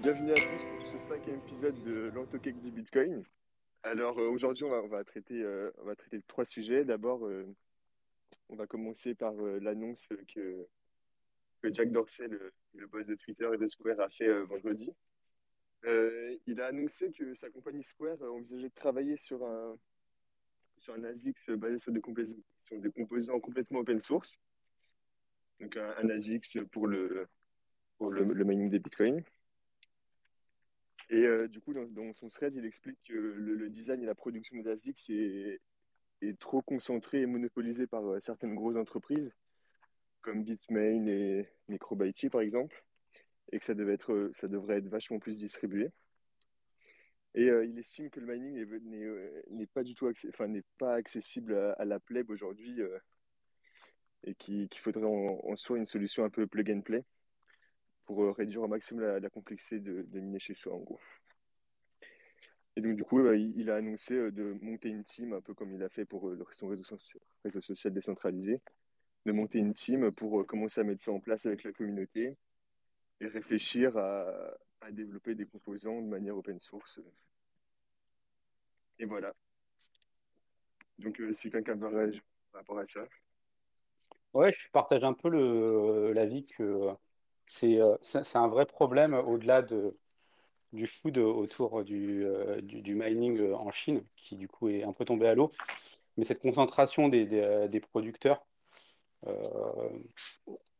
bienvenue à tous pour ce cinquième épisode de l'AutoCake du Bitcoin. Alors euh, aujourd'hui, on va, traiter, euh, on va traiter de trois sujets. D'abord, euh, on va commencer par l'annonce que, Jack Dorsey, le, boss de Twitter et de Square, a fait vendredi. il a annoncé que sa compagnie Square envisageait de travailler sur un, sur un basé sur des, composants complètement open source. Donc un, un pour le, pour le mining des bitcoins. Et euh, du coup, dans, son thread, il explique que le, design et la production d'ASICS est, est, trop concentré et monopolisé par euh, certaines grosses entreprises, comme Bitmain et Microbyte par exemple, et que ça, devait être, ça devrait être vachement plus distribué. Et euh, il estime que le mining n'est pas du tout enfin, pas accessible à, la pleb aujourd'hui euh, et qu'il qu faudrait en, en, soi une solution un peu plug and play pour euh, réduire au maximum la, complexité de, miner chez soi, en gros. Et donc, du coup, bah, il, a annoncé euh, de monter une team, un peu comme il a fait pour euh, son réseau, social décentralisé, de monter une team pour commencer à mettre ça en place avec la communauté et réfléchir à, développer des composants de manière open source. Et voilà. Donc, euh, si quelqu'un réagir par rapport à ça. Ouais, je partage un peu l'avis que c'est un vrai problème au-delà de, du food autour du, euh, du, mining euh, en Chine, qui du coup est un peu tombé à l'eau. Mais cette concentration des, des, producteurs, euh,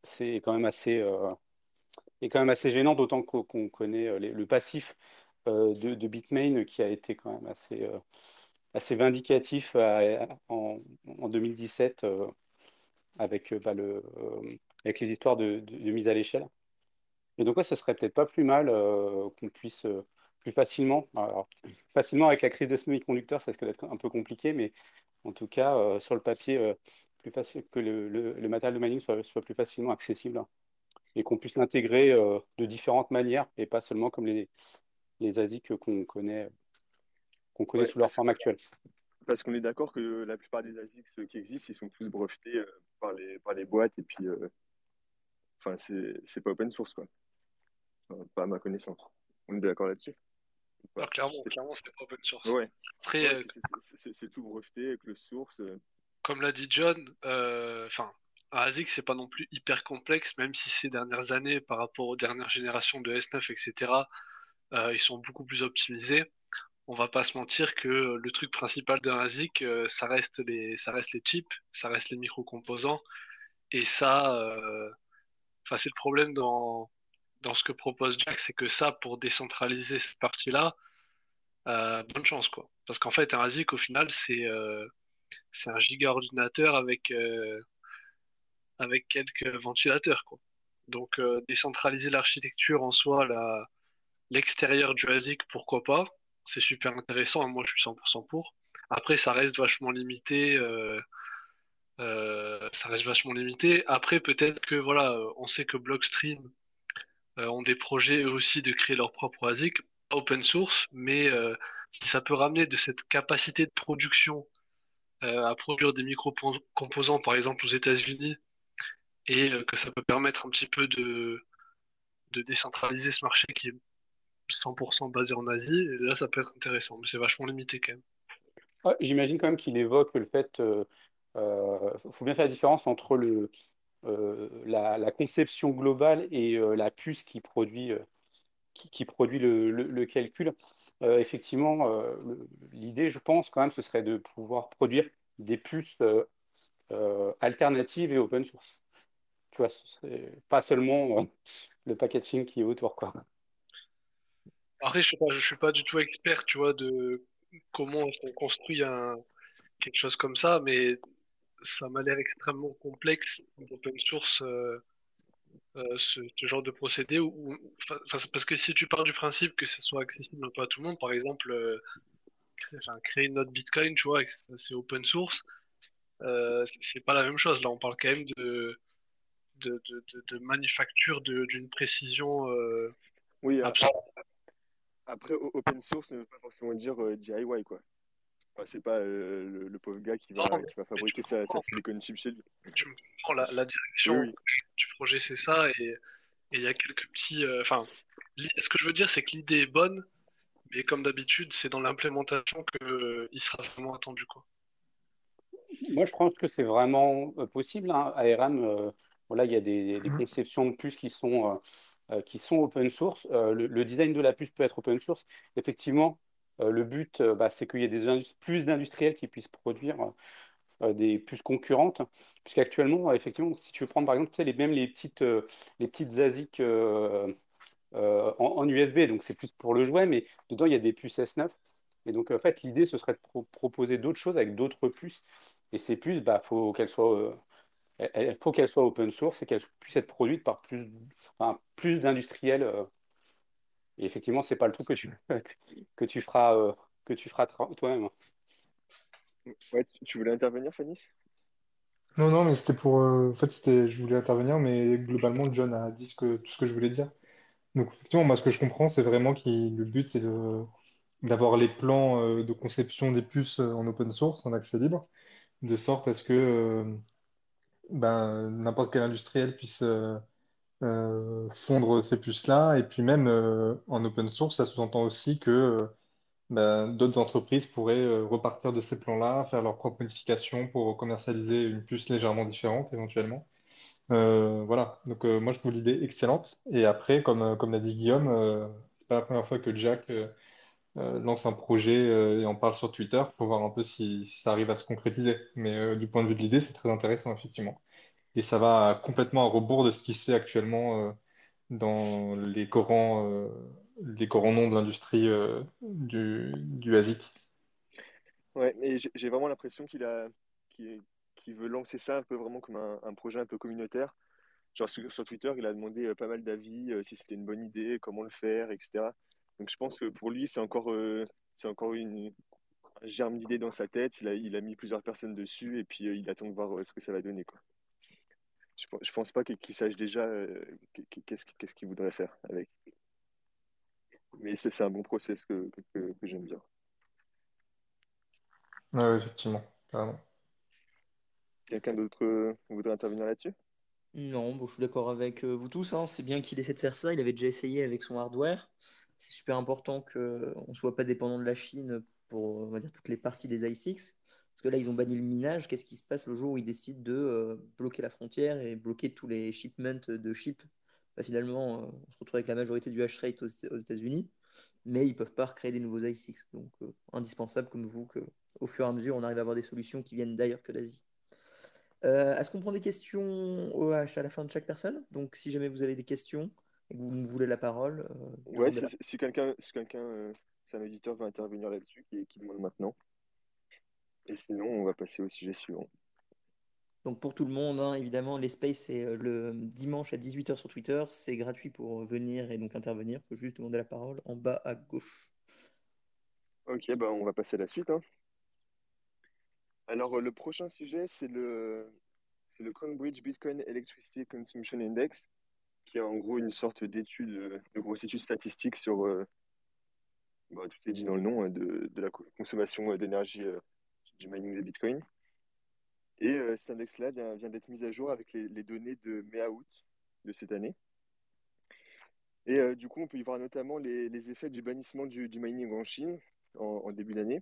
c'est quand même assez, euh, est quand même assez gênant, d'autant qu'on qu connaît le passif euh, de, Bitmain qui a été quand même assez, assez vindicatif en, en, 2017 avec, bah, le, avec les histoires de, de mise à l'échelle. Et donc, ouais, ce serait peut-être pas plus mal euh, qu'on puisse euh, plus facilement, alors, facilement avec la crise des semi-conducteurs, ça risque d'être un peu compliqué, mais en tout cas, euh, sur le papier, plus facile que le, le, le, matériel de mining soit, soit plus facilement accessible hein, et qu'on puisse l'intégrer de différentes manières et pas seulement comme les, les ASIC qu'on connaît, qu'on connaît ouais, sous leur forme actuelle. Parce qu'on est d'accord que la plupart des ASIC qui existent, ils sont tous brevetés par, les, par les boîtes et puis, enfin, c'est pas open source, quoi. Pas à ma connaissance. On est d'accord là-dessus? Ah, Clairement, clairement c'est pas open source. Ouais. Après, ouais, euh, c'est tout breveté avec le source. Euh. Comme l'a dit John, enfin, euh, ASIC, c'est pas non plus hyper complexe, même si ces dernières années, par rapport aux dernières générations de S9, etc., euh, ils sont beaucoup plus optimisés. On va pas se mentir que le truc principal d'un ASIC, euh, ça reste les, ça reste les chips, ça reste les micro-composants, et ça, enfin, c'est le problème dans dans ce que propose Jack, c'est que ça, pour décentraliser cette partie-là, euh, bonne chance, quoi. Parce qu'en fait, un ASIC, au final, c'est euh, un giga ordinateur avec, euh, quelques ventilateurs. Donc, décentraliser l'architecture en soi, l'extérieur du ASIC, pourquoi pas? C'est super intéressant, moi je suis 100% pour. Après, ça reste vachement limité. Ça reste vachement limité. Après, peut-être que, voilà, on sait que Blockstream, ont des projets eux aussi de créer leur propre ASIC, open source, mais euh, si ça peut ramener de cette capacité de production euh, à produire des micro-composants, par exemple aux États-Unis, et que ça peut permettre un petit peu de, décentraliser ce marché qui est 100% basé en Asie, là ça peut être intéressant, mais c'est vachement limité quand même. J'imagine quand même qu'il évoque le fait, il euh, euh, faut bien faire la différence entre le, euh, la, la, conception globale et euh, la puce qui produit, euh, qui, produit le, calcul. effectivement, l'idée, je pense, quand même, ce serait de pouvoir produire des puces alternatives et open source. Tu vois, serait pas seulement le packaging qui est autour, quoi. Après, je ne suis, pas du tout expert, tu vois, de comment on construit quelque chose comme ça, mais ça m'a l'air extrêmement complexe d'open source euh, euh, ce, ce, genre de procédé où, parce que si tu pars du principe que ce soit accessible un peu à tout le monde par exemple euh, créer, créer une note bitcoin tu vois c'est open source c'est pas la même chose. Là on parle quand même de de, de, de, manufacture d'une précision oui après, après, open source ne veut pas forcément dire DIY quoi Enfin, c'est pas euh, le, le, pauvre gars qui va, non, qui va fabriquer sa, sa silicon chip chez lui. Tu comprends, la, la direction oui, oui. du projet, c'est ça. Et il y a quelques petits. Enfin, euh, ce que je veux dire, c'est que l'idée est bonne, mais comme d'habitude, c'est dans l'implémentation qu'il sera vraiment attendu. Quoi. Moi, je pense que c'est vraiment possible. Hein. ARM, voilà, il y a des, des, conceptions de puces qui sont, qui sont open source. Le, design de la puce peut être open source. Effectivement, le but, bah, c'est qu'il y ait plus d'industriels qui puissent produire des puces concurrentes. Puisqu'actuellement, effectivement, si tu veux prendre par exemple, les, même les petites, les petites ASIC en, USB, donc c'est plus pour le jouet, mais dedans, il y a des puces S9. Et donc, en fait, l'idée, ce serait de proposer d'autres choses avec d'autres puces. Et ces puces, bah, faut qu'elles soient open source et qu'elle puisse être produite par plus d'industriels. Euh. et effectivement, c'est pas le truc que tu, que tu feras, euh, que tu feras toi-même. Ouais, tu voulais intervenir, Fanny Non, non, mais c'était pour. Euh, en fait, c'était, je voulais intervenir, mais globalement, John a dit que, tout ce que je voulais dire. Donc, effectivement, moi, ce que je comprends, c'est vraiment que le but, c'est de, d'avoir les plans de conception des puces en open source, en accès libre, de sorte à ce que ben, n'importe quel industriel puisse euh, euh, fondre ces puces-là. Et puis même euh, en open source, ça sous-entend aussi que ben, d'autres entreprises pourraient repartir de ces plans-là, faire leurs propres modifications pour commercialiser une puce légèrement différente éventuellement. voilà, donc moi je trouve l'idée excellente. Et après, comme, comme l'a dit Guillaume, c'est pas la première fois que Jack lance un projet et en parle sur Twitter pour voir un peu si, ça arrive à se concrétiser. Mais du point de vue de l'idée, c'est très intéressant, effectivement. Et ça va complètement à rebours de ce qui se fait actuellement dans les grands, les grands noms de l'industrie du, du ASIC. Ouais, mais j'ai vraiment l'impression qu'il a, qu'il veut lancer ça un peu vraiment comme un, projet un peu communautaire. Genre sur, Twitter, il a demandé pas mal d'avis, si c'était une bonne idée, comment le faire, etc. Donc je pense que pour lui, c'est encore, euh, c'est encore une, un germe d'idée dans sa tête. Il a, mis plusieurs personnes dessus et puis euh, il attend de voir euh, ce que ça va donner. Je, je pense pas qu'il sache déjà qu'est-ce qu'est-ce qu'il voudrait faire avec. Mais c'est un bon process que, que, que j'aime bien. Oui, effectivement, carrément. Quelqu'un d'autre voudrait intervenir là-dessus? Non, bon, je suis d'accord avec vous tous. Hein. C'est bien qu'il essaie de faire ça. Il avait déjà essayé avec son hardware c'est super important qu'on ne soit pas dépendant de la Chine pour on va dire, toutes les parties des i6. Parce que là, ils ont banni le minage. Qu'est-ce qui se passe le jour où ils décident de euh, bloquer la frontière et bloquer tous les shipments de chips bah, Finalement, euh, on se retrouve avec la majorité du hash rate aux, États-Unis, mais ils ne peuvent pas recréer des nouveaux i6. Donc, euh, indispensable, comme vous, qu'au fur et à mesure, on arrive à avoir des solutions qui viennent d'ailleurs que d'Asie. Est-ce qu'on prend des questions OH à la fin de chaque personne? Donc, si jamais vous avez des questions, et que vous me voulez la parole. Ouais, si, quelqu'un, si quelqu'un, c'est un auditeur, veut intervenir là-dessus, qui, qui demande maintenant. Et sinon, on va passer au sujet suivant. Donc pour tout le monde, hein, évidemment, l'espace c'est euh, le dimanche à 18h sur Twitter. C'est gratuit pour venir et donc intervenir. Il faut juste demander la parole en bas à gauche. Ok, bah on va passer à la suite. Hein. Alors le prochain sujet, c'est le, c'est le Cambridge Bitcoin Electricity Consumption Index qui est en gros une sorte d'étude, euh, de grosse étude statistique sur, euh, bah, tout est dit dans le nom, hein, de, de la consommation euh, d'énergie du mining des bitcoins. Et cet index-là vient, vient d'être mis à jour avec les, données de mai-août de cette année. Et du coup, on peut y voir notamment les, effets du bannissement du, mining en Chine en, début d'année,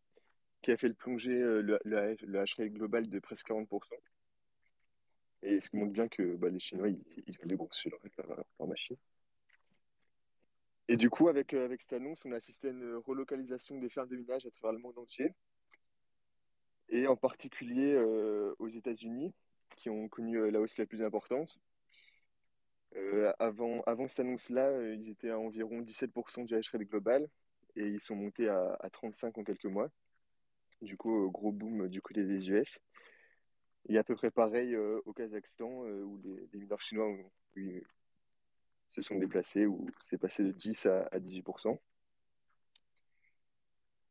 qui a fait le plonger le, le, le hash rate global de presque 40%. Et ce qui montre bien que bah, les Chinois, ils, ils ont déboursé leur, leur, leur, machine. Et du coup, avec, euh, avec cette annonce, on a assisté à une relocalisation des fermes de minage à travers le monde entier. Et en particulier euh, aux États-Unis, qui ont connu euh, la hausse la plus importante. Euh, avant, avant cette annonce-là, ils étaient à environ 17% du hash rate global et ils sont montés à, à 35 en quelques mois. Du coup, gros boom du côté des US. Et à peu près pareil au Kazakhstan, où les, mineurs chinois se sont déplacés, où c'est passé de 10 à, à 18%.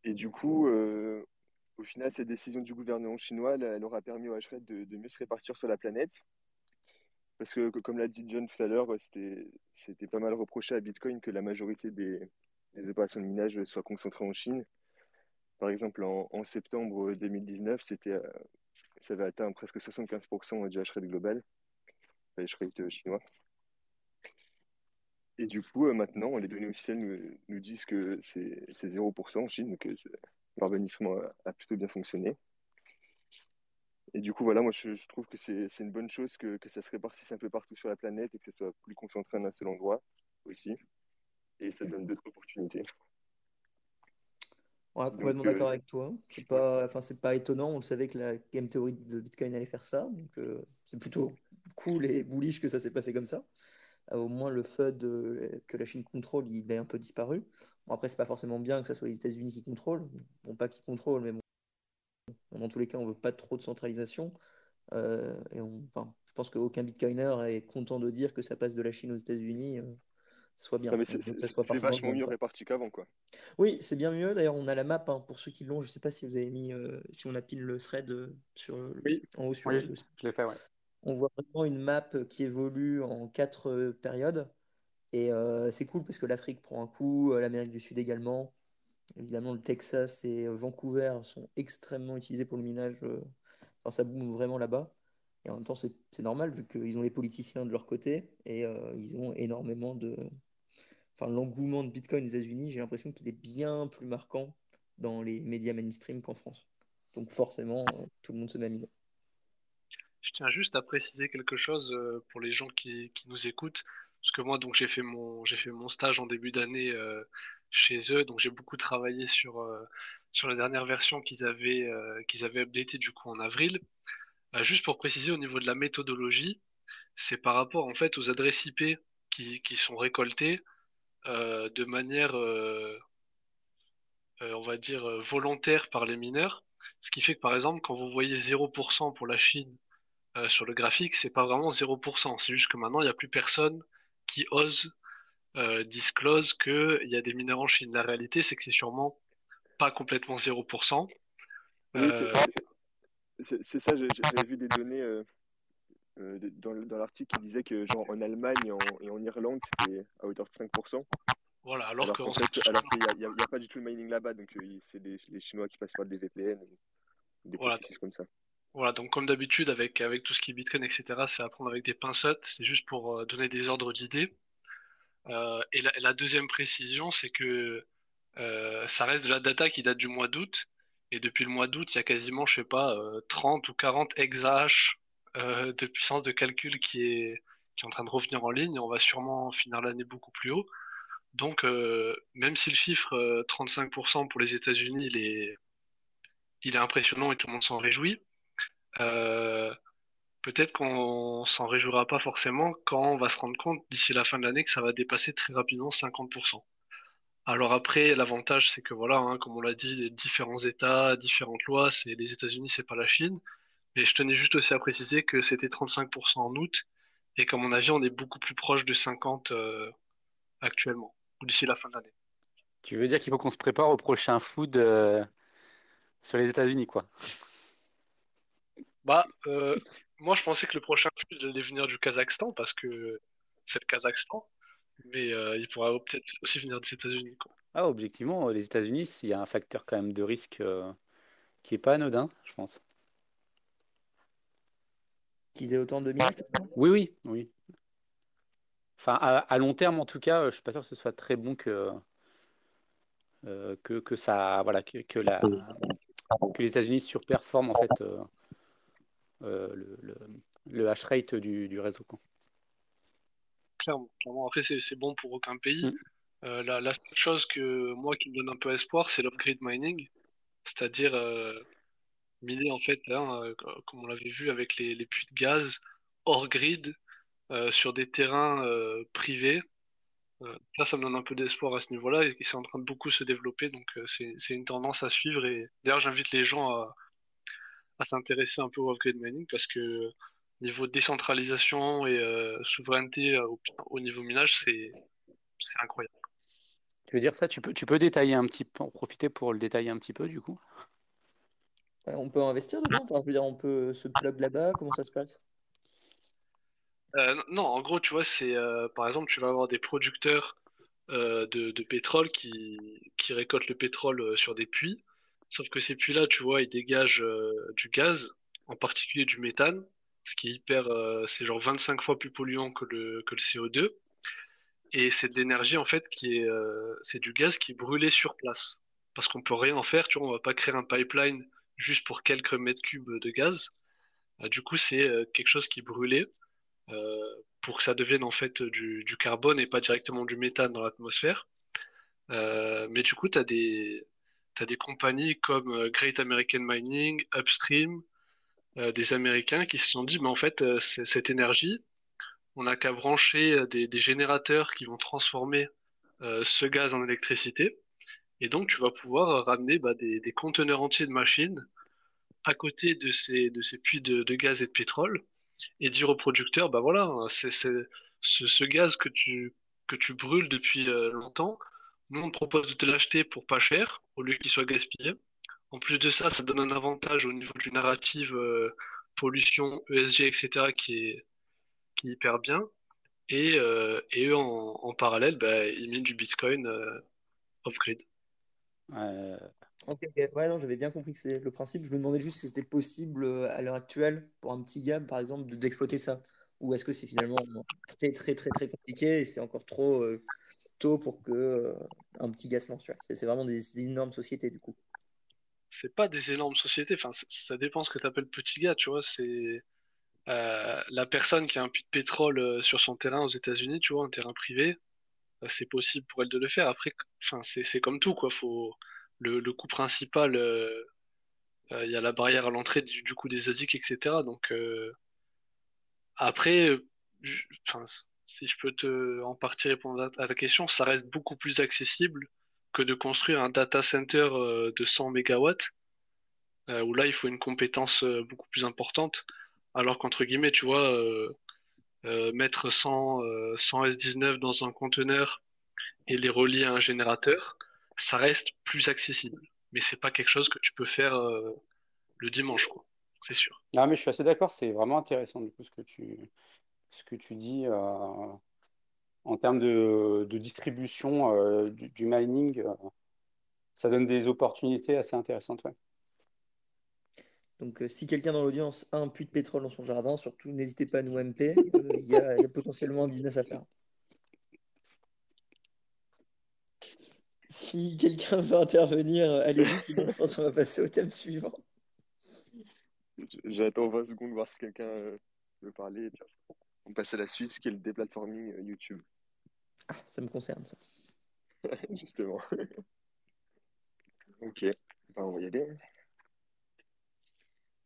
Et du coup, au final, cette décision du gouvernement chinois, elle, aura permis au hashrate de, de, mieux se répartir sur la planète. Parce que, comme l'a dit John tout à l'heure, c'était pas mal reproché à Bitcoin que la majorité des, opérations de minage soient concentrées en Chine. Par exemple, en, septembre 2019, c'était ça avait atteint presque 75% du rate global, rate chinois. Et du coup, euh, maintenant, les données officielles nous, disent que c'est c'est 0% en Chine, donc l'urbanisme a, plutôt bien fonctionné. Et du coup, voilà, moi je, je trouve que c'est une bonne chose que, que ça se répartisse un peu partout sur la planète et que ça soit plus concentré en un seul endroit aussi. Et ça donne d'autres opportunités. Ouais, complètement euh, d'accord avec toi. C'est pas, enfin, c'est pas étonnant. On le savait que la game theory de Bitcoin allait faire ça. Donc, euh, c'est plutôt cool et bullish que ça s'est passé comme ça. Euh, au moins, le FUD euh, que la Chine contrôle, il est un peu disparu. Bon, après, c'est pas forcément bien que ça soit les États-Unis qui contrôlent. Bon, pas qui contrôlent, mais bon, dans tous les cas, on veut pas trop de centralisation. Euh, et on, enfin, je pense qu'aucun Bitcoiner est content de dire que ça passe de la Chine aux États-unis. euh, soit bien. c'est vachement mieux réparti qu'avant, quoi. Oui, c'est bien mieux. D'ailleurs, on a la map hein, pour ceux qui l'ont. Je sais pas si vous avez mis, euh, si on a pile le thread sur Oui, en haut sur oui, le je, je l'ai fait, ouais. On voit vraiment une map qui évolue en quatre euh, périodes. Et euh, c'est cool parce que l'Afrique prend un coup, euh, l'Amérique du Sud également. Évidemment, le Texas et Vancouver sont extrêmement utilisés pour le minage. ça boom vraiment là-bas. Et en même temps, c'est normal vu qu'ils ont les politiciens de leur côté et ils ont énormément de. Enfin, l'engouement de Bitcoin aux États-Unis, j'ai l'impression qu'il est bien plus marquant dans les médias mainstream qu'en France. Donc, forcément, tout le monde se met à miner. Je tiens juste à préciser quelque chose euh, pour les gens qui, nous écoutent, parce que moi, j'ai fait mon, fait mon stage en début d'année euh, chez eux, donc j'ai beaucoup travaillé sur, euh, sur la dernière version qu'ils avaient, avaient updatée du coup en avril. Juste pour préciser au niveau de la méthodologie, c'est par rapport en fait aux adresses IP qui, qui sont récoltées de manière, on va dire, volontaire par les mineurs. Ce qui fait que par exemple, quand vous voyez 0% pour la Chine euh, sur le graphique, c'est pas vraiment 0%. C'est juste que maintenant, il n'y a plus personne qui ose euh, disclose qu'il y a des mineurs en Chine. La réalité, c'est que c'est sûrement pas complètement 0%. Oui, c'est Euh, ça, j'ai- j'avais vu des données euh, dans, dans l'article qui disait que genre en Allemagne et en, et en Irlande, c'était à hauteur de 5%. voilà, alors Alors qu'en fait, alors qu'il n'y a, pas du tout le mining là-bas, donc euh, c'est les Chinois qui passent par des VPN, ou des Voilà. processus comme ça. Voilà, donc comme d'habitude, avec, avec tout ce qui est Bitcoin, etc., c'est à prendre avec des pincettes. C'est juste pour euh, donner des ordres d'idées. Euh, et la, deuxième précision, c'est que euh, ça reste de la data qui date du mois d'août. Et depuis le mois d'août, il y a quasiment, je sais pas, euh, 30 ou 40 exahash de puissance de calcul qui est, qui est en train de revenir en ligne. Et on va sûrement finir l'année beaucoup plus haut. Donc, même si le chiffre euh, 35% pour les États-Unis, il est, il est impressionnant et tout le monde s'en réjouit, peut-être qu'on s'en réjouira pas forcément quand on va se rendre compte d'ici la fin de l'année que ça va dépasser très rapidement 50%. Alors après, l'avantage, c'est que voilà, hein, comme on l'a dit, différents États, différentes lois, c'est les États-Unis, c'est pas la Chine. Mais je tenais juste aussi à préciser que c'était 35% en août et qu'à mon avis, on est beaucoup plus proche de 50 euh, actuellement, ou d'ici la fin de l'année. Tu veux dire qu'il faut qu'on se prépare au prochain food euh, sur les États-Unis, quoi? Bah, euh, moi, je pensais que le prochain flux allait venir du Kazakhstan parce que c'est le Kazakhstan, mais euh, il pourra peut-être aussi venir des États-Unis, quoi. Ah, objectivement, les États-Unis, il y a un facteur quand même de risque euh, qui est pas anodin, je pense. Qu'ils aient autant de vois Oui, oui, oui. Enfin, à, à long terme, en tout cas, euh, je suis pas sûr que ce soit très bon que, euh, que, que ça, voilà, que, que la, que les États-Unis surperforment en fait euh, euh, le, le, le hash rate du, du réseau. quoi. Clairement, clairement. Après, c'est bon pour aucun pays. Mm. Euh, la, la seule chose que moi qui me donne un peu espoir, c'est l'off-grid mining, c'est-à-dire euh, miner en fait, hein, euh, comme on l'avait vu avec les, les puits de gaz hors grid euh, sur des terrains euh, privés. Euh, là, ça me donne un peu d'espoir à ce niveau-là et c'est en train de beaucoup se développer, donc euh, c'est c'est une tendance à suivre. Et d'ailleurs, j'invite les gens à, à s'intéresser un peu au off-grid mining parce que niveau décentralisation et euh, souveraineté euh, au, au niveau minage, c'est c'est incroyable. Tu veux dire ça? Tu peux, tu peux détailler un petit peu, en profiter pour le détailler un petit peu du coup? Ouais, on peut investir dedans, enfin, je veux dire, on peut se plug là-bas, comment ça se passe? Euh, non, en gros, tu vois, c'est euh, par exemple, tu vas avoir des producteurs euh, de, de pétrole qui, qui récoltent le pétrole euh, sur des puits. Sauf que ces puits-là, tu vois, ils dégagent euh, du gaz, en particulier du méthane, ce qui est hyper, euh, c'est genre 25 fois plus polluant que le, que le CO2. Et c'est de l'énergie, en fait, qui est, euh, c'est du gaz qui est brûlé sur place. Parce qu'on peut rien en faire, tu vois, on va pas créer un pipeline juste pour quelques mètres cubes de gaz. Du coup, c'est quelque chose qui est brûlé pour que ça devienne en fait du, du carbone et pas directement du méthane dans l'atmosphère. Mais du coup, tu as des, t'as des compagnies comme euh, Great American Mining, Upstream, euh, des Américains qui se sont dit, mais en fait, euh, cette énergie, on n'a qu'à brancher des, générateurs qui vont transformer ce gaz en électricité. Et donc, tu vas pouvoir ramener bah, des, conteneurs entiers de machines à côté de ces, puits de, gaz et de pétrole et dire au producteur, bah voilà, hein, c'est, ce, gaz que tu, tu brûles depuis longtemps. Nous, on te propose de te l'acheter pour pas cher, au lieu qu'il soit gaspillé. En plus de ça, ça donne un avantage au niveau du narrative euh, pollution, ESG, etc., qui est, qui est hyper bien. Et, euh, et eux, en, en parallèle, bah, ils minent du Bitcoin euh, off-grid. Euh, Ok, ok. Ouais, non, j'avais bien compris que c'est le principe. Je me demandais juste si c'était possible à l'heure actuelle, pour un petit gars, par exemple, de- d'exploiter ça. Ou est-ce que c'est finalement très, très, très, très compliqué et c'est encore trop euh, tôt pour que euh, un petit gars se lance. C'est vraiment des, énormes sociétés, du coup. C'est pas des énormes sociétés, enfin, ça dépend ce que tu appelles petit gars, tu vois. C'est euh, la personne qui a un puits de pétrole euh, sur son terrain aux États-Unis, tu vois, un terrain privé, euh, c'est possible pour elle de le faire. Après, enfin, c'est comme tout, quoi. Faut le, le coût principal, euh, euh, il y a la barrière à l'entrée du, du coût des ASIC, etc. Donc après, enfin, si je peux te en partie répondre à, ta question, ça reste beaucoup plus accessible que de construire un data center euh, de 100 mégawatts, euh, où là, il faut une compétence euh, beaucoup plus importante. Alors qu'entre guillemets, tu vois, mettre 100, euh, 100 S19 dans un conteneur et les relier à un générateur, ça reste plus accessible. Mais c'est pas quelque chose que tu peux faire le dimanche, quoi. C'est sûr. Non, mais je suis assez d'accord, c'est vraiment intéressant du coup ce que tu, ce que tu dis euh, en termes de, de distribution euh, du, du mining. euh, ça donne des opportunités assez intéressantes. Ouais. Donc, euh, si quelqu'un dans l'audience a un puits de pétrole dans son jardin, surtout n'hésitez pas à nous MP. euh, Il y a, il y a potentiellement un business à faire. Si quelqu'un veut intervenir, allez-y, sinon je pense qu'on va passer au thème suivant. J'attends 20 secondes voir si quelqu'un veut parler. et puis on passe à la suite, qui est le déplatforming euh, YouTube, Ah, ça me concerne, ça. justement. Ok, Ben, on va y aller.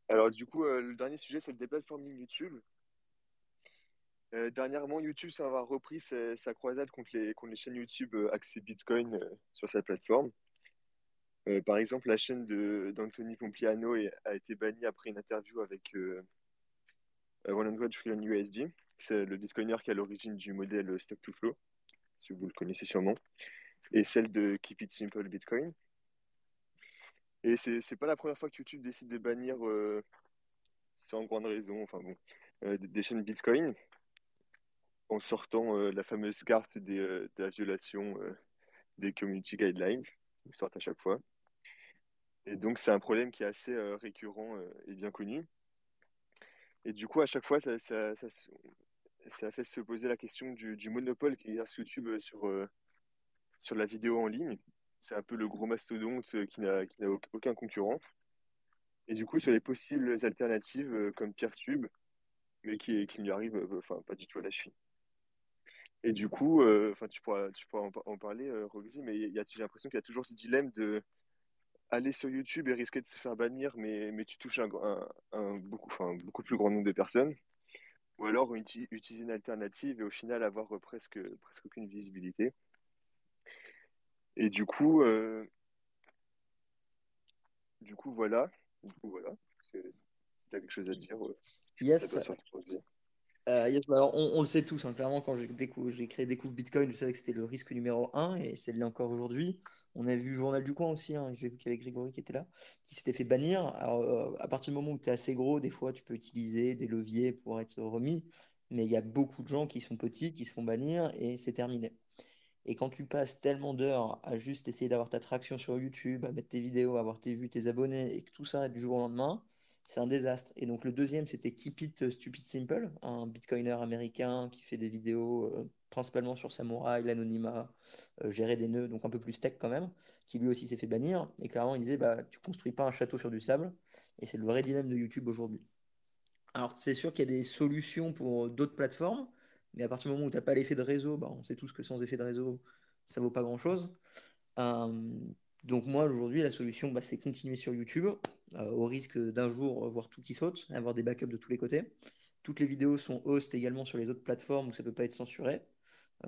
Alors du coup, euh, le dernier sujet, c'est le déplatforming YouTube. Euh, dernièrement, YouTube semble avoir repris sa, sa croisade contre les, contre les chaînes YouTube euh, axées Bitcoin euh, sur sa plateforme. Par exemple, la chaîne d'Anthony Pompliano est- a été bannie après une interview avec euh, 100 Trillion USD. C'est le Bitcoiner qui est à l'origine du modèle Stock to Flow, si vous le connaissez sûrement, et celle de Keep It Simple Bitcoin. Et c'est c'est pas la première fois que YouTube décide de bannir euh, sans grande raison, enfin bon, euh, des chaînes Bitcoin en sortant euh, la fameuse carte des, de la violation des community guidelines, ils sortent à chaque fois. Et donc c'est un problème qui est assez récurrent et bien connu. Et du coup, à chaque fois, ça, ça, ça fait se poser la question du, du monopole qu'exerce YouTube euh, sur, euh, sur la vidéo en ligne. C'est un peu le gros mastodonte euh, qui n'a aucun concurrent. Et du coup, sur les possibles alternatives euh, comme PeerTube, mais qui, qui lui arrive enfin, pas du tout à la cheville. Et du coup, enfin, tu pourras, tu pourras en, par- en parler, Roxy, mais a, j'ai l'impression qu'il y a toujours ce dilemme de aller sur YouTube et risquer de se faire bannir, mais, mais tu touches un, un, beaucoup plus grand nombre de personnes. Ou alors uti- utiliser une alternative et au final avoir euh, presque, presque aucune visibilité. Et du coup, euh, du coup, voilà. Du coup, voilà. Si tu as quelque chose à dire, euh, Yes. ça doit Roxy. Euh, bah on, le sait tous, hein, clairement, quand j'ai créé Découvre Bitcoin, je savais que c'était le risque numéro un et c'est l'est encore aujourd'hui. On a vu Journal du Coin aussi, hein, j'ai vu qu'il y avait Grégory qui était là, qui s'était fait bannir. Alors, euh, à partir du moment où tu es assez gros, des fois, tu peux utiliser des leviers pour être remis, mais il y a beaucoup de gens qui sont petits, qui se font bannir et c'est terminé. Et quand tu passes tellement d'heures à juste essayer d'avoir ta traction sur YouTube, à mettre tes vidéos, à avoir tes vues, tes abonnés, et que tout s'arrête du jour au lendemain, c'est un désastre. Et donc le deuxième, c'était Keep It Stupid Simple, un bitcoiner américain qui fait des vidéos euh, principalement sur Samurai, l'anonymat, euh, gérer des nœuds, donc un peu plus tech quand même, qui lui aussi s'est fait bannir. Et clairement, il disait, bah, tu construis pas un château sur du sable. Et c'est le vrai dilemme de YouTube aujourd'hui. Alors c'est sûr qu'il y a des solutions pour d'autres plateformes, mais à partir du moment où tu n'as pas l'effet de réseau, bah, on sait tous que sans effet de réseau, ça vaut pas grand-chose. Euh, donc moi aujourd'hui la solution bah, c'est continuer sur YouTube euh, au risque d'un jour voir tout qui saute, avoir des backups de tous les côtés. Toutes les vidéos sont host également sur les autres plateformes où ça peut pas être censuré.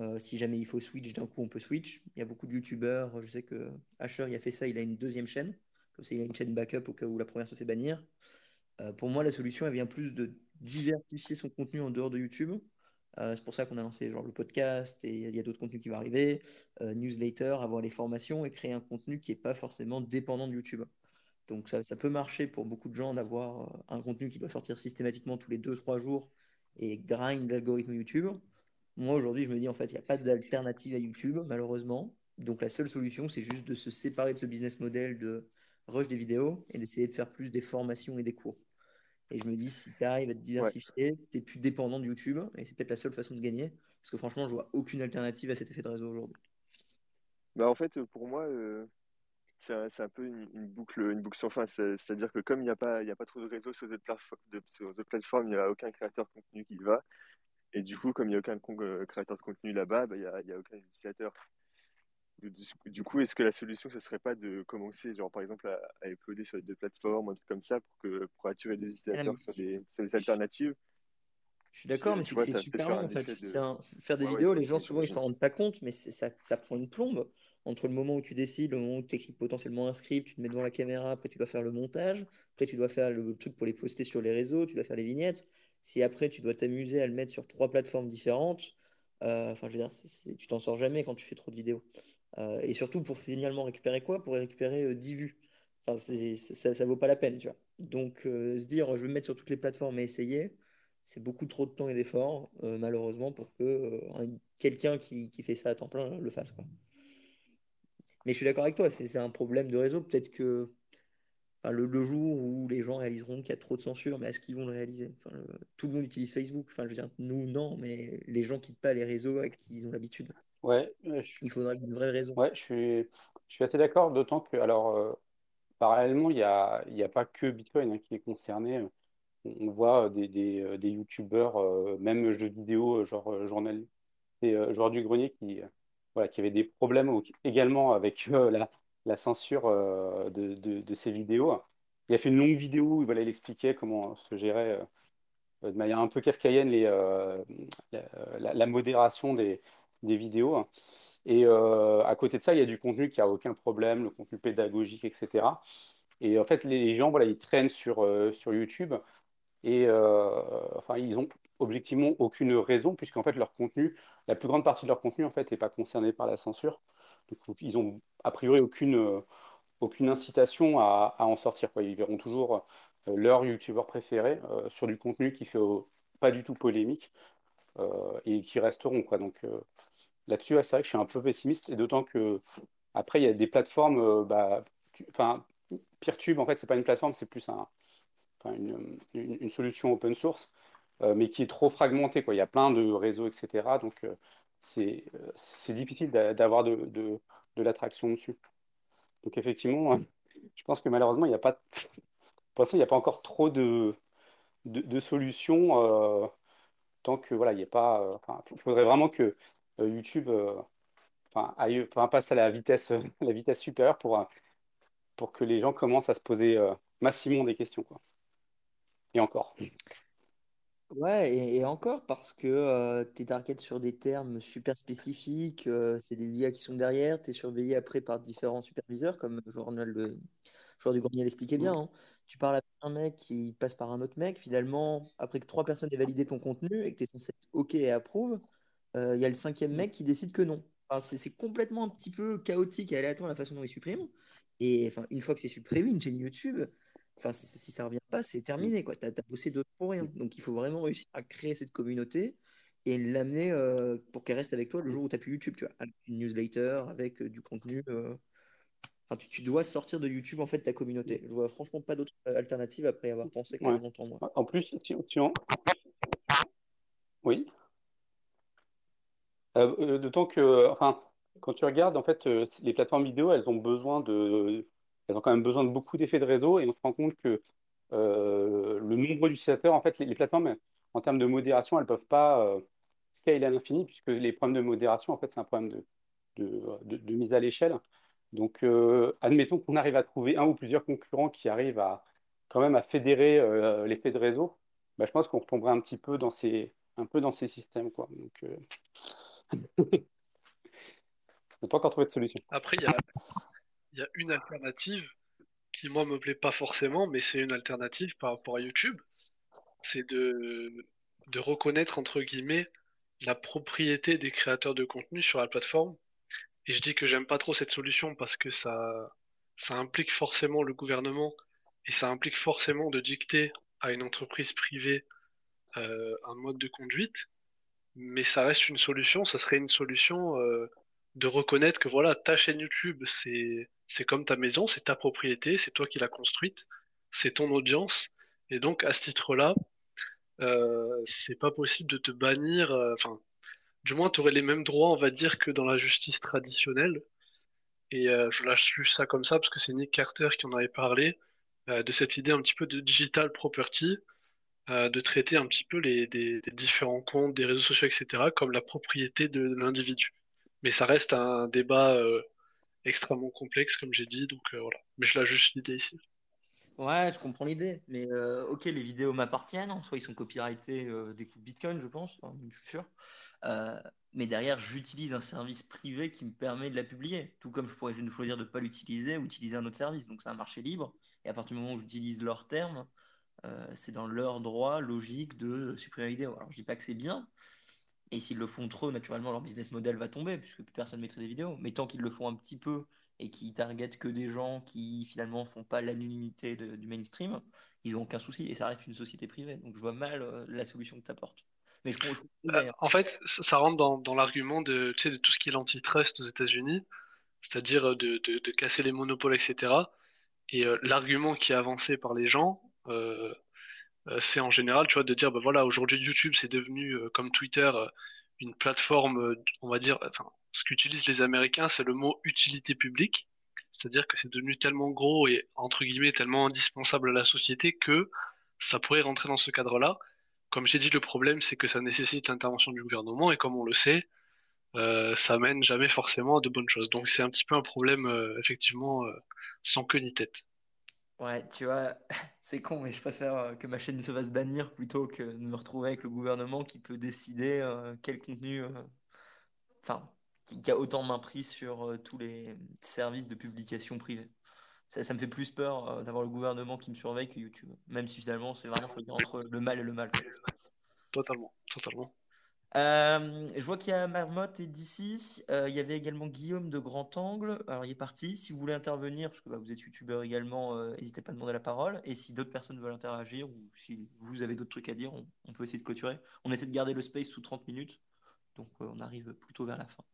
Euh, si jamais il faut switch d'un coup on peut switch. Il y a beaucoup de youtubeurs, je sais que Asher il a fait ça, il a une deuxième chaîne, comme ça il a une chaîne backup au cas où la première se fait bannir. pour moi la solution elle vient plus de diversifier son contenu en dehors de YouTube euh, c'est pour ça qu'on a lancé genre le podcast et il y a d'autres contenus qui vont arriver, euh, newsletter, avoir les formations et créer un contenu qui n'est pas forcément dépendant de YouTube. Donc ça, ça peut marcher pour beaucoup de gens d'avoir euh, un contenu qui doit sortir systématiquement tous les 2-3 jours et grind l'algorithme YouTube. Moi aujourd'hui je me dis en fait il n'y a pas d'alternative à YouTube malheureusement. Donc la seule solution c'est juste de se séparer de ce business model de rush des vidéos et d'essayer de faire plus des formations et des cours. Et je me dis, si tu arrives à te diversifier, tu n'es plus dépendant de YouTube. Et c'est peut-être la seule façon de gagner. Parce que franchement, je vois aucune alternative à cet effet de réseau aujourd'hui. Bah en fait, pour moi, euh, c'est un, peu une, boucle, une boucle sans fin. C'est-à-dire que comme il n'y a, pas, a pas trop de réseaux sur les autres plateformes, il n'y a aucun créateur de contenu qui y va. Et du coup, comme il n'y a aucun euh, créateur de contenu là-bas, bah, il n'y a, a, aucun utilisateur. Du, coup, est-ce que la solution, ce serait pas de commencer, genre par exemple, à, à uploader sur les deux plateformes, un truc comme ça, pour, que, pour attirer des utilisateurs sur, des, sur des alternatives? Je suis d'accord, mais c'est super long en fait. Faire des vidéos, les gens souvent ils s'en rendent pas compte, mais ça, ça, prend une plombe entre le moment où tu décides, le moment où tu écris potentiellement un script, tu te mets devant la caméra, après tu dois faire le montage, après tu dois faire le truc pour les poster sur les réseaux, tu dois faire les vignettes. Si après tu dois t'amuser à le mettre sur trois plateformes différentes, euh, enfin je veux dire, tu t'en sors jamais quand tu fais trop de vidéos. Euh, et surtout pour finalement récupérer quoi? Pour récupérer 10 euh, vues. Enfin, ça, ça vaut pas la peine, tu vois. Donc, euh, se dire, je vais me mettre sur toutes les plateformes et essayer, c'est beaucoup trop de temps et d'efforts, malheureusement, pour que quelqu'un qui, qui, fait ça à temps plein le fasse. Mais je suis d'accord avec toi, c'est un problème de réseau. Peut-être que le, jour où les gens réaliseront qu'il y a trop de censure, mais est-ce qu'ils vont le réaliser? Tout le monde utilise Facebook. Enfin, je veux dire, nous, non, mais les gens quittent pas les réseaux à qui ils ont l'habitude. Ouais, Il faudrait une vraie raison. ouais, je suis, je suis assez d'accord, d'autant que, alors, euh, parallèlement, il n'y a, y a pas que Bitcoin hein, qui est concerné. On voit des, des, euh, des youtubeurs, euh, même jeux vidéo, genre journal, et genre du grenier qui, voilà, qui avait des problèmes également avec la, la censure de, de, de ses vidéos. Il a fait une longue vidéo où voilà, il expliquait comment se gérait de manière un peu kafkaïenne les, la, la modération des, des vidéos. Et euh, à côté de ça, il y a du contenu qui a aucun problème, le contenu pédagogique, etc. Et en fait, les gens, voilà, ils traînent sur, euh, sur YouTube et euh, enfin, ils ont objectivement aucune raison puisqu'en fait, leur contenu, la plus grande partie de leur contenu, en fait, n'est pas concernée par la censure. Donc, ils ont a priori aucune, aucune incitation à, à en sortir. Quoi. Ils verront toujours leur YouTuber préféré sur du contenu qui fait pas du tout polémique et qui resteront. Quoi. Donc, Là-dessus, c'est vrai que je suis un peu pessimiste, et d'autant que après, il y a des plateformes, euh, bah, Peertube, en fait, c'est pas une plateforme, c'est plus un, une, solution open source, euh, mais qui est trop fragmentée, quoi. Il y a plein de réseaux, etc. Donc, euh, c'est difficile d'avoir de, l'attraction dessus. Donc, effectivement, je pense que malheureusement, il n'y a pas, pour l'instant, il n'y a pas encore trop de solutions tant que voilà, il n'y a pas. il faudrait vraiment que euh, YouTube euh, passe à la vitesse, la vitesse supérieure pour, pour que les gens commencent à se poser euh, massivement des questions. Quoi. Et encore. Ouais, et, encore parce que tu es sur des termes super spécifiques, c'est des IA qui sont derrière, tu es surveillé après par différents superviseurs, comme le journal, le joueur du grenier l'expliquait bien. Hein. Tu parles avec un mec qui passe par un autre mec, finalement, après que trois personnes aient validé ton contenu et que tu es censé être OK et approuve, il euh, y a le cinquième mec qui décide que non. c'est complètement un petit peu chaotique et aléatoire la façon dont il supprime. Et enfin, une fois que c'est supprimé, une chaîne YouTube, enfin, si ça revient pas, c'est terminé. Tu as, as, bossé d'autres pour rien. Donc il faut vraiment réussir à créer cette communauté et l'amener euh, pour qu'elle reste avec toi le jour où tu n'as plus YouTube. Tu vois, avec une newsletter, avec euh, du contenu. Enfin, tu, dois sortir de YouTube en fait ta communauté. Je vois franchement pas d'autre alternative après avoir pensé quand longtemps moi. En plus, si, si on... oui. Euh, d'autant que, enfin, quand tu regardes, en fait, les plateformes vidéo, elles ont besoin de, elles ont quand même besoin de beaucoup d'effets de réseau et on se rend compte que le nombre d'utilisateurs, en fait, les, les, plateformes, en termes de modération, elles ne peuvent pas scale à l'infini, puisque les problèmes de modération, en fait, c'est un problème de, de, mise à l'échelle. Donc, euh, admettons qu'on arrive à trouver un ou plusieurs concurrents qui arrivent à quand même à fédérer euh, l'effet de réseau. Bah, je pense qu'on retomberait un petit peu dans ces, un peu dans ces systèmes. Quoi. Donc, euh... on n'a pas encore trouvé de solution. Après, il y a, une alternative qui, moi, me plaît pas forcément, mais c'est une alternative par rapport à YouTube. C'est de, de reconnaître, entre guillemets, la propriété des créateurs de contenu sur la plateforme. Et je dis que j'aime pas trop cette solution parce que ça, ça implique forcément le gouvernement et ça implique forcément de dicter à une entreprise privée euh, un mode de conduite. Mais ça reste une solution, ça serait une solution euh, de reconnaître que voilà, ta chaîne YouTube, c'est, c'est comme ta maison, c'est ta propriété, c'est toi qui l'as construite, c'est ton audience. Et donc, à ce titre-là, euh, c'est pas possible de te bannir. Euh, enfin, du moins, tu aurais les mêmes droits, on va dire, que dans la justice traditionnelle. Et euh, je lâche juste ça comme ça parce que c'est Nick Carter qui en avait parlé de cette idée un petit peu de digital property, de traiter un petit peu les, des, différents comptes, des réseaux sociaux, etc., comme la propriété de l'individu. Mais ça reste un débat extrêmement complexe, comme j'ai dit, donc voilà. Mais je lâche juste l'idée ici. Ouais, je comprends l'idée. Mais euh, ok, les vidéos m'appartiennent. En soi, ils sont copyrightés euh, des coups de Bitcoin, je pense. je suis sûr. Euh, mais derrière, j'utilise un service privé qui me permet de la publier. Tout comme je pourrais choisir de ne pas l'utiliser ou utiliser un autre service. Donc, c'est un marché libre. Et à partir du moment où j'utilise leurs termes, c'est dans leur droit logique de supprimer la vidéo. Alors, je dis pas que c'est bien. Et s'ils le font trop, naturellement, leur business model va tomber puisque plus personne mettrait des vidéos. Mais tant qu'ils le font un petit peu et qui targetent que des gens qui finalement font pas l'anonymité du mainstream, ils n'ont aucun souci et ça reste une société privée. Donc je vois mal euh, la solution que tu apportes. Mais je, euh, en fait, ça, rentre dans, l'argument de, de tout ce qui est l'antitrust aux États-Unis, c'est-à-dire de, de, casser les monopoles, etc. Et euh, l'argument qui est avancé par les gens, c'est en général, tu vois, de dire, bah voilà, aujourd'hui YouTube c'est devenu comme Twitter une plateforme, on va dire, enfin, ce qu'utilisent les Américains, c'est le mot utilité publique. C'est-à-dire que c'est devenu tellement gros et, entre guillemets, tellement indispensable à la société que ça pourrait rentrer dans ce cadre-là. Comme j'ai dit, le problème, c'est que ça nécessite l'intervention du gouvernement et comme on le sait, euh, ça mène jamais forcément à de bonnes choses. Donc c'est un petit peu un problème, euh, effectivement, euh, sans queue ni tête. Ouais, tu vois, c'est con, mais je préfère que ma chaîne se fasse bannir plutôt que de me retrouver avec le gouvernement qui peut décider quel contenu. Enfin, qui, a autant main prise sur euh, tous les services de publication privés. Ça, me fait plus peur euh, d'avoir le gouvernement qui me surveille que YouTube. Même si finalement, c'est vraiment choisir entre le mal et le mal. Totalement, totalement. Euh, je vois qu'il y a Marmotte et d'ici. il y avait également Guillaume de Grand Angle. Alors, il est parti. Si vous voulez intervenir, parce que bah, vous êtes youtubeur également, n'hésitez pas à demander la parole. Et si d'autres personnes veulent interagir ou si vous avez d'autres trucs à dire, on, on, peut essayer de clôturer. On essaie de garder le space sous 30 minutes. Donc, on arrive plutôt vers la fin.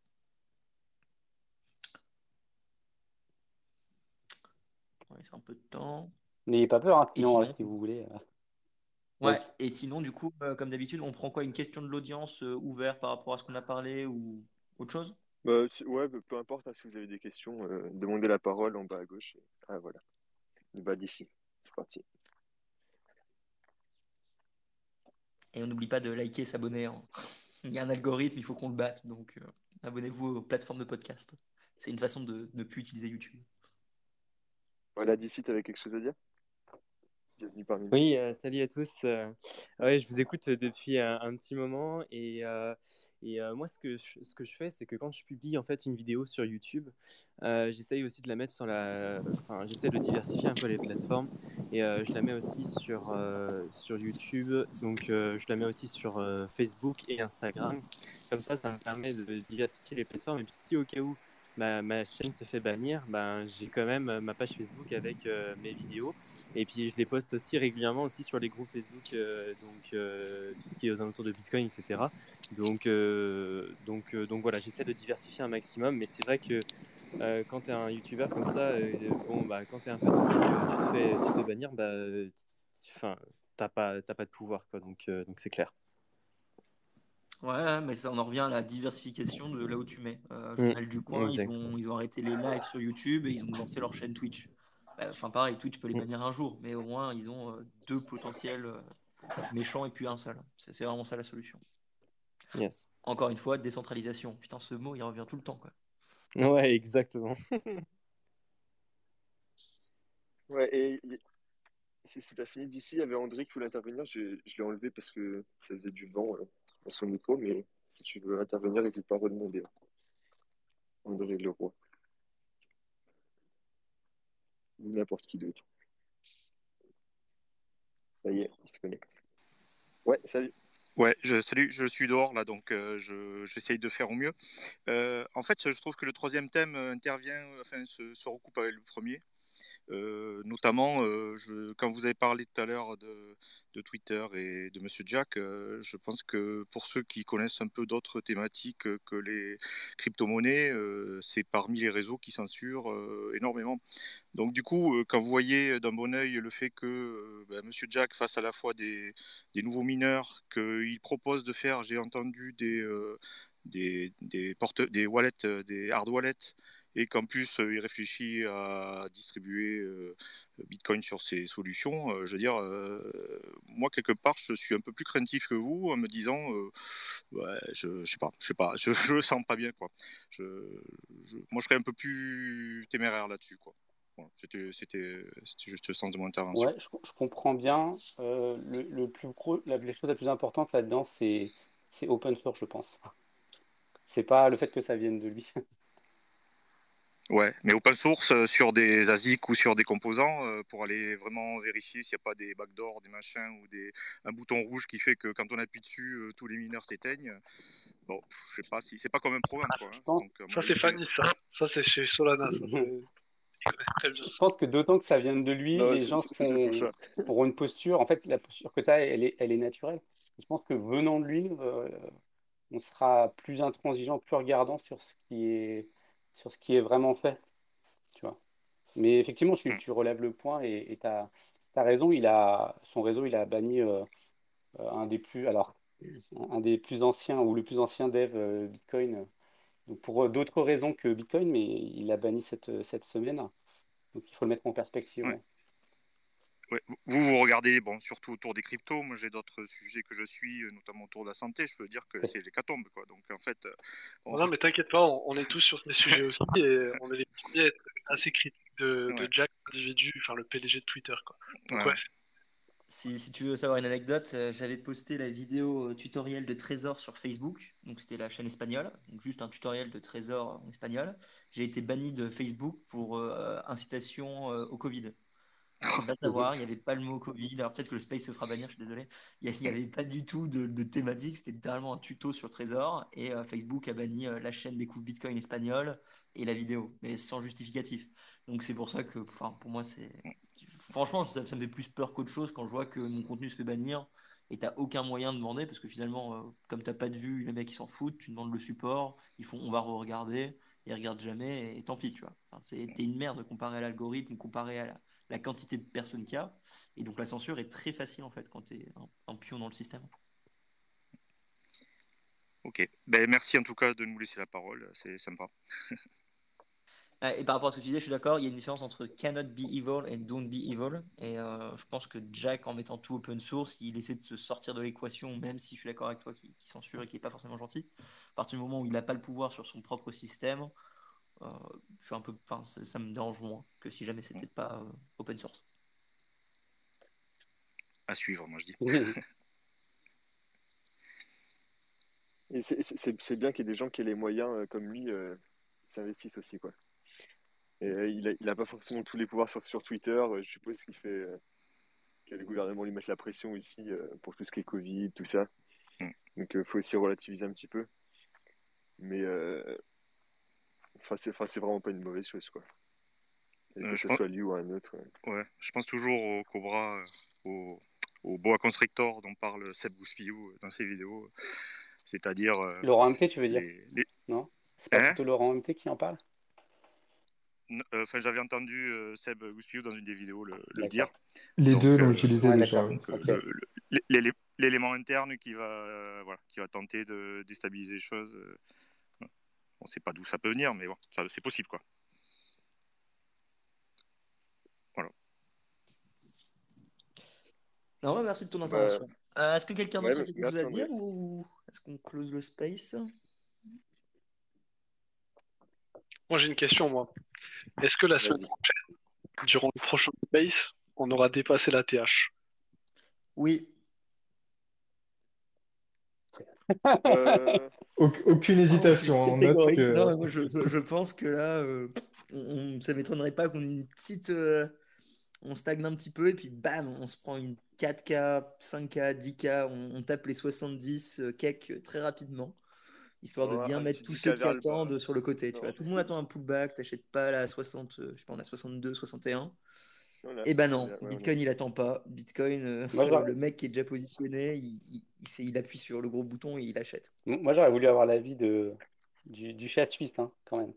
C'est un peu de temps. N'ayez pas peur, hein, sinon, si vous voulez. Euh. Ouais, et sinon, du coup, euh, comme d'habitude, on prend quoi? Une question de l'audience euh, ouverte par rapport à ce qu'on a parlé ou autre chose? Bah, Ouais, peu importe, hein, si vous avez des questions, demandez la parole en bas à gauche. Ah, voilà. Le bas d'ici. C'est parti. Et on n'oublie pas de liker et s'abonner. Hein. il y a un algorithme, il faut qu'on le batte. Donc, abonnez-vous aux plateformes de podcast. C'est une façon de ne plus utiliser YouTube. Voilà, d'ici, tu avais quelque chose à dire? Bienvenue parmi nous. Oui, euh, salut à tous. Euh, je vous écoute depuis un, petit moment et, euh, et moi, ce que, je, ce que je fais, c'est que quand je publie en fait une vidéo sur YouTube, j'essaye aussi de la mettre sur la. Enfin, j'essaie de diversifier un peu les plateformes et je la mets aussi sur, sur YouTube, donc je la mets aussi sur Facebook et Instagram. Comme ça, ça me permet de diversifier les plateformes et puis si au cas où ma, chaîne se fait bannir, ben, j'ai quand même euh, ma page Facebook avec euh, mes vidéos. Et puis je les poste aussi régulièrement aussi sur les groupes Facebook, euh, donc tout ce qui est aux alentours de Bitcoin, etc. Donc, donc, donc voilà, j'essaie de diversifier un maximum, mais c'est vrai que quand tu es un YouTuber comme ça, bon, bah, quand tu es un petit, tu te fais, tu te fais bannir, bah, enfin, t'as pas, pas de pouvoir, quoi. Donc, donc c'est clair. Ouais, mais ça, on en revient à la diversification de là où tu mets. Euh, Journal du coin, ils ont, ils ont arrêté les lives sur YouTube et ils ont lancé leur chaîne Twitch. Bah, enfin, pareil, Twitch peut les bannir un jour, mais au moins, ils ont deux potentiels méchants et puis un seul. C'est vraiment ça la solution. Yes. Encore une fois, décentralisation. Putain, ce mot, il revient tout le temps. Quoi. Ouais, exactement. ouais, et si, si t'as fini d'ici, il y avait André qui voulait intervenir. Je, je l'ai enlevé parce que ça faisait du vent euh, son micro, mais si tu veux intervenir, n'hésite pas à redemander. André Leroy. N'importe qui d'autre. Ça y est, il se connecte. Ouais, salut. Ouais, je, salut, je suis dehors là, donc euh, j'essaye de faire au mieux. Euh, en fait, je trouve que le troisième thème intervient, enfin, se recoupe avec le premier. Euh, notamment, euh, quand vous avez parlé tout à l'heure de, Twitter et de Monsieur Jack, euh, je pense que pour ceux qui connaissent un peu d'autres thématiques que les crypto-monnaies, c'est parmi les réseaux qui censurent énormément. Donc du coup, quand vous voyez d'un bon oeil le fait que ben, Monsieur Jack fasse à la fois des, nouveaux mineurs, qu'il propose de faire, j'ai entendu, des, des, des, des wallets, des hard wallets, et qu'en plus euh, il réfléchit à distribuer euh, Bitcoin sur ses solutions, euh, je veux dire, moi quelque part je suis un peu plus craintif que vous en me disant, ouais, je, je sais pas, je sais pas, je, je le sens pas bien quoi. Moi je serais un peu plus téméraire là-dessus quoi. C'était juste le sens de mon intervention. Ouais, je, comprends bien. le, le, plus gros, la, les choses la plus importante là-dedans, c'est open source, je pense. C'est pas le fait que ça vienne de lui. Ouais, mais open source euh, sur des ASIC ou sur des composants euh, pour aller vraiment vérifier s'il n'y a pas des backdoors, des machins ou des, un bouton rouge qui fait que quand on appuie dessus, euh, tous les mineurs s'éteignent. Bon, je sais pas si c'est pas comme un programme. Quoi, hein. ça, c'est Fanny, ça. Ça, c'est chez Solana. Ça, Je pense que d'autant que ça vient de lui, les gens auront une posture. En fait, la posture que tu as, elle est, elle est naturelle. Je pense que venant de lui, on sera plus intransigeant, plus regardant sur ce qui est sur ce qui est vraiment fait. Tu vois. Mais effectivement, tu, tu relèves le point et tu as, raison. Il a, son réseau, il a banni euh, euh, un des plus, alors, un des plus anciens ou le plus ancien dev euh, Bitcoin. Donc pour d'autres raisons que Bitcoin, mais il a banni cette, cette semaine. Donc il faut le mettre en perspective. Vous, vous regardez, bon, surtout autour des cryptos. Moi, j'ai d'autres sujets que je suis, euh, notamment autour de la santé. Je peux dire que c'est l'hécatombe, quoi. Donc, en fait. Euh, non, mais t'inquiète pas, on, est tous sur ces sujets aussi et on est les premiers à être assez critiques de, Jack, l'individu, enfin le PDG de Twitter, quoi. Donc, ouais. si, si, tu veux savoir une anecdote, euh, j'avais posté la vidéo tutoriel de Trésor sur Facebook. Donc, c'était la chaîne espagnole. Donc, juste un tutoriel de Trésor en espagnol. J'ai été banni de Facebook pour incitation au Covid. Va savoir, il n'y avait pas le mot Covid. Alors peut-être que le space se fera bannir, je suis désolé. Il n'y avait pas du tout de, thématique. C'était littéralement un tuto sur Trésor. Et euh, Facebook a banni euh, la chaîne des coups Bitcoin espagnol et la vidéo, mais sans justificatif. Donc c'est pour ça que, enfin, pour moi, c'est. Franchement, ça, me fait plus peur qu'autre chose quand je vois que mon contenu se fait bannir et t'as aucun moyen de demander parce que finalement, euh, comme t'as pas de vue, les mecs ils s'en foutent, tu demandes le support, ils font on va re-regarder, ils regardent jamais et tant pis, tu vois. Enfin, T'es une merde comparé à l'algorithme, comparé à la, la quantité de personnes qu'il y a. Et donc la censure est très facile en fait quand tu es un, pion dans le système. Ok, ben, merci en tout cas de nous laisser la parole, c'est sympa. Ah, et par rapport à ce que tu disais, je suis d'accord, il y a une différence entre cannot be evil et don't be evil. Et euh, je pense que Jack, en mettant tout open source, il essaie de se sortir de l'équation, même si je suis d'accord avec toi, qui, censure et qui n'est pas forcément gentil. À partir du moment où il n'a pas le pouvoir sur son propre système, euh, je suis un peu, enfin, ça, me dérange moins que si jamais c'était pas euh, open source. À suivre, moi je dis. Et c'est bien qu'il y ait des gens qui aient les moyens euh, comme lui s'investissent aussi quoi. Et, il n'a a pas forcément tous les pouvoirs sur, sur Twitter. je suppose qu'il fait que le gouvernement lui mette la pression ici pour tout ce qui est Covid, tout ça. Mm. Donc il faut aussi relativiser un petit peu. Mais Enfin, c'est vraiment pas une mauvaise chose, quoi. Euh, que ce soit lui ou un autre. Ouais. je pense toujours au Cobra, euh, au, au Boa Constrictor dont parle Seb Gouspiou euh, dans ses vidéos. C'est-à-dire. Laurent MT, tu veux dire Non C'est pas hein plutôt Laurent MT qui en parle enfin, j'avais entendu Seb Gouspiou dans une des vidéos le, dire. Les deux l'ont utilisé déjà. L'élément interne qui va, voilà, qui va tenter de déstabiliser les choses. On ne sait pas d'où ça peut venir, mais bon, c'est possible, quoi. Non, merci de ton intervention. Euh, est-ce que quelqu'un d'autre a quelque chose à dire ou est-ce qu'on close le space? Moi j'ai une question moi. Est-ce que la semaine prochaine, durant le prochain space, on aura dépassé la TH Oui. Euh, aucune hésitation. Hein, je, pense que là, euh, ça m'étonnerait pas qu'on ait une petite. on stagne un petit peu et puis bam, on se prend une 4K, 5K, 10K, on, tape les 70 euh, cakes très rapidement, histoire de bien mettre tous ceux qui attendent sur le côté. Tu vois. Tout le monde attend un pullback, t'achètes pas la 60, euh, je sais pas, on a 62, 61. Et ben non, Bitcoin il attend pas. Bitcoin, euh, le mec qui est déjà positionné, il, fait, il appuie sur le gros bouton et il achète. Moi j'aurais voulu avoir l'avis de, du, du chat suisse hein, quand même.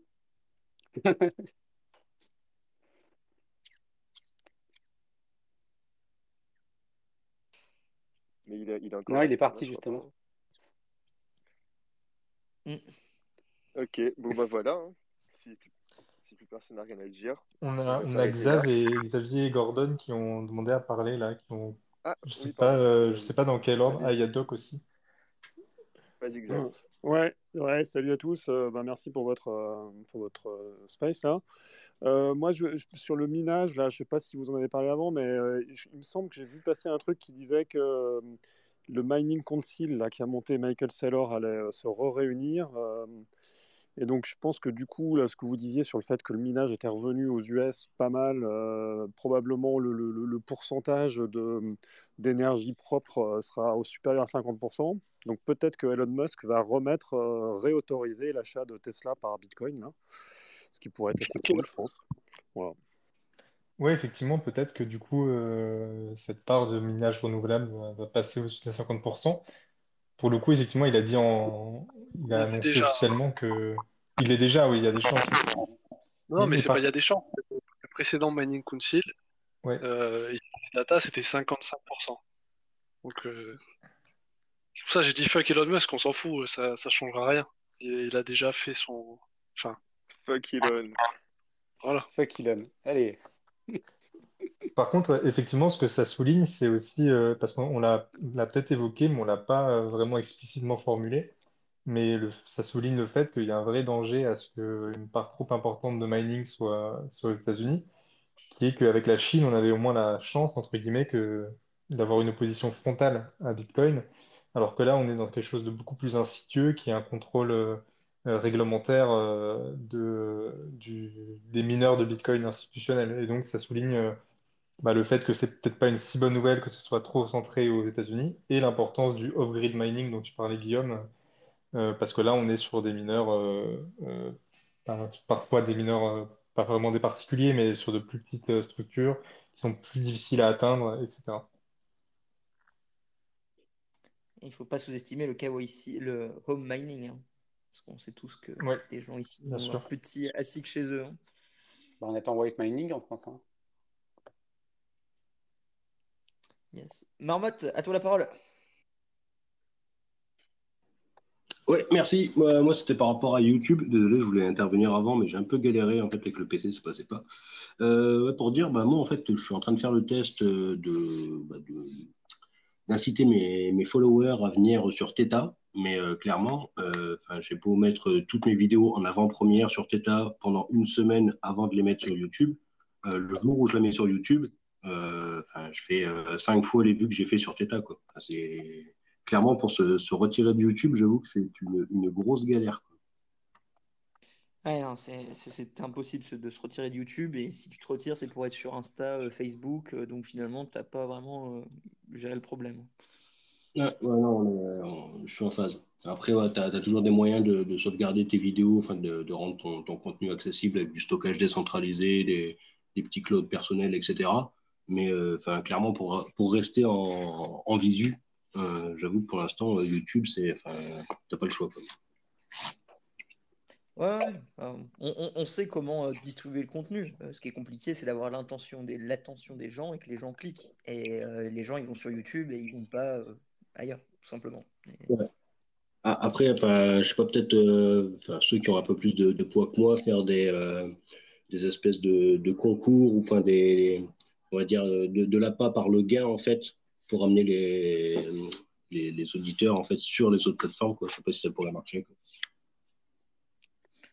Mais il, il Non, il est parti justement. Mm. Ok, bon bah voilà. Hein. Si, plus personne n'a rien à dire. On a, on a Xavier, et, Xavier et Gordon qui ont demandé à parler là. Qui ont... Ah, je sais pas, euh, sais pas dans quel ordre. Ah, il y a Doc aussi. Vas-y Xavier. Ouais, ouais, salut à tous. Euh, bah, merci pour votre, euh, pour votre space là. moi, je, sur le minage, là, je sais pas si vous en avez parlé avant, mais il me semble que j'ai vu passer un truc qui disait que le Mining Council là, qui a monté Michael Saylor allait se re-réunir. Et donc, je pense que du coup, ce que vous disiez sur le fait que le minage était revenu aux US pas mal, euh, probablement le, pourcentage d'énergie propre euh, sera au supérieur à 50%. Donc, peut-être que Elon Musk va remettre, euh, réautoriser l'achat de Tesla par Bitcoin, ce qui pourrait être assez cool, je pense. Oui, effectivement, peut-être que du coup, cette part de minage renouvelable va, passer au-dessus de 50% pour le coup, effectivement, il a dit en, il a annoncé officiellement que il est déjà, oui, il y a des chances. Non, mais c'est pas il y a des chances. Le précédent Mining Council, ouais. euh, data c'était 55%. Donc euh, c'est pour ça que j'ai dit fuck Elon Musk, on s'en fout, ça ça changera rien. Il, a déjà fait son, enfin. Fuck Elon. Voilà. Fuck Elon. Allez. Par contre, effectivement, ce que ça souligne, c'est aussi, euh, parce qu'on l'a peut-être évoqué, mais on l'a pas euh, vraiment explicitement formulé, mais ça souligne le fait qu'il y a un vrai danger à ce qu'une part trop importante de mining soit, aux États-Unis, qui est qu'avec la Chine, on avait au moins la chance, entre guillemets, d'avoir une opposition frontale à Bitcoin, alors que là, on est dans quelque chose de beaucoup plus insidieux, qui est un contrôle euh, réglementaire de, des mineurs de Bitcoin institutionnels. Et donc, ça souligne bah, le fait que c'est peut-être pas une si bonne nouvelle que ce soit trop centré aux États-Unis et l'importance du off-grid mining dont tu parlais, Guillaume, euh, parce que là, on est sur des mineurs, euh, euh, parfois des mineurs, pas vraiment des particuliers, mais sur de plus petites structures qui sont plus difficiles à atteindre, etc. Il ne faut pas sous-estimer le ici, le home mining, hein, parce qu'on sait tous que les gens ici ont un petit ASIC chez eux. Hein. Bah, on est en white mining en France. Hein. Marmotte, à toi la parole. Oui, merci. Moi, c'était par rapport à YouTube. Désolé, je voulais intervenir avant, mais j'ai un peu galéré en fait avec le PC, ça passait pas. Euh, pour dire, bah, moi, en fait, je suis en train de faire le test de, bah, d'inciter mes, followers à venir sur Theta, mais euh, clairement, euh, j'ai beau mettre toutes mes vidéos en avant-première sur Theta pendant une semaine avant de les mettre sur YouTube. le jour où je la mets sur YouTube, euh, je fais euh, cinq fois les vues que j'ai fait sur Teta. Quoi. c'est clairement pour se, retirer de YouTube, j'avoue que c'est une, grosse galère. c'est impossible de se retirer de YouTube et si tu te retires, c'est pour être sur Insta, euh, Facebook, donc finalement, tu n'as pas vraiment géré le problème. Ouais, non, je suis en phase. Après, tu as, toujours des moyens de, sauvegarder tes vidéos, enfin, de, rendre ton, contenu accessible avec du stockage décentralisé, des, des petits clouds personnels, etc. Mais euh, enfin, clairement, pour, pour rester en, en visu, euh, j'avoue que pour l'instant, euh, YouTube, c'est, t'as pas le choix. Ouais, on, sait comment distribuer le contenu. ce qui est compliqué, c'est d'avoir l'intention des, l'attention des gens et que les gens cliquent. Et les gens, ils vont sur YouTube et ils vont pas ailleurs, tout simplement. Ah, après, enfin, je sais pas, peut-être ceux qui ont un peu plus de, poids que moi, faire des, des espèces de, de, concours ou enfin des, on va dire, de, de l'appât par le gain, en fait, pour amener les, les, auditeurs, en fait, sur les autres plateformes. Quoi. Je sais pas si ça pourrait marcher.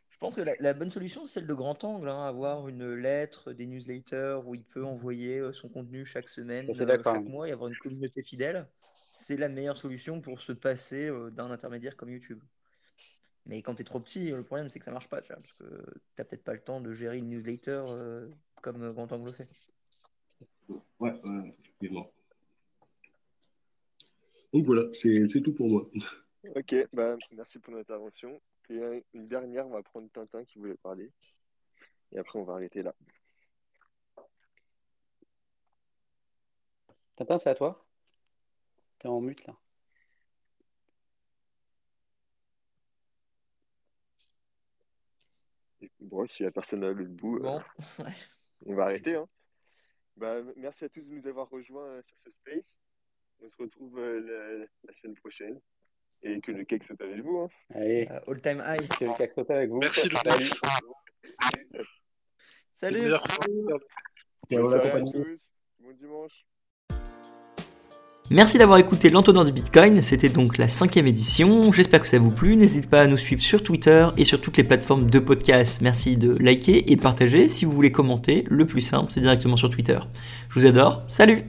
Je pense que la, bonne solution, c'est celle de grand angle, hein, avoir une lettre, des newsletters où il peut envoyer euh, son contenu chaque semaine, euh, chaque mois et avoir une communauté fidèle. C'est la meilleure solution pour se passer euh, d'un intermédiaire comme YouTube. Mais quand tu es trop petit, le problème c'est que ça marche pas, parce que tu n'as peut-être pas le temps de gérer une newsletter comme Grand Angle le fait. Ouais, effectivement. Donc voilà, c'est tout pour moi. Ok, bah, merci pour l'intervention. Et une dernière, on va prendre Tintin qui voulait parler. Et après, on va arrêter là. Tintin, c'est à toi T'es en mute là. Bon, si la personne a le bout, bon. on va arrêter. Hein. Bah, merci à tous de nous avoir rejoints euh, sur ce space. On se retrouve euh, la, semaine prochaine. Et que le cake saute avec vous. Hein. Allez. Euh, all time high. Que le cake saute avec vous. Merci, Salut. Salut. Salut. à tous. Bon dimanche. Merci d'avoir écouté l'entonnoir du Bitcoin, c'était donc la cinquième édition, j'espère que ça vous plu, n'hésitez pas à nous suivre sur Twitter et sur toutes les plateformes de podcast, merci de liker et partager, si vous voulez commenter, le plus simple c'est directement sur Twitter. Je vous adore, salut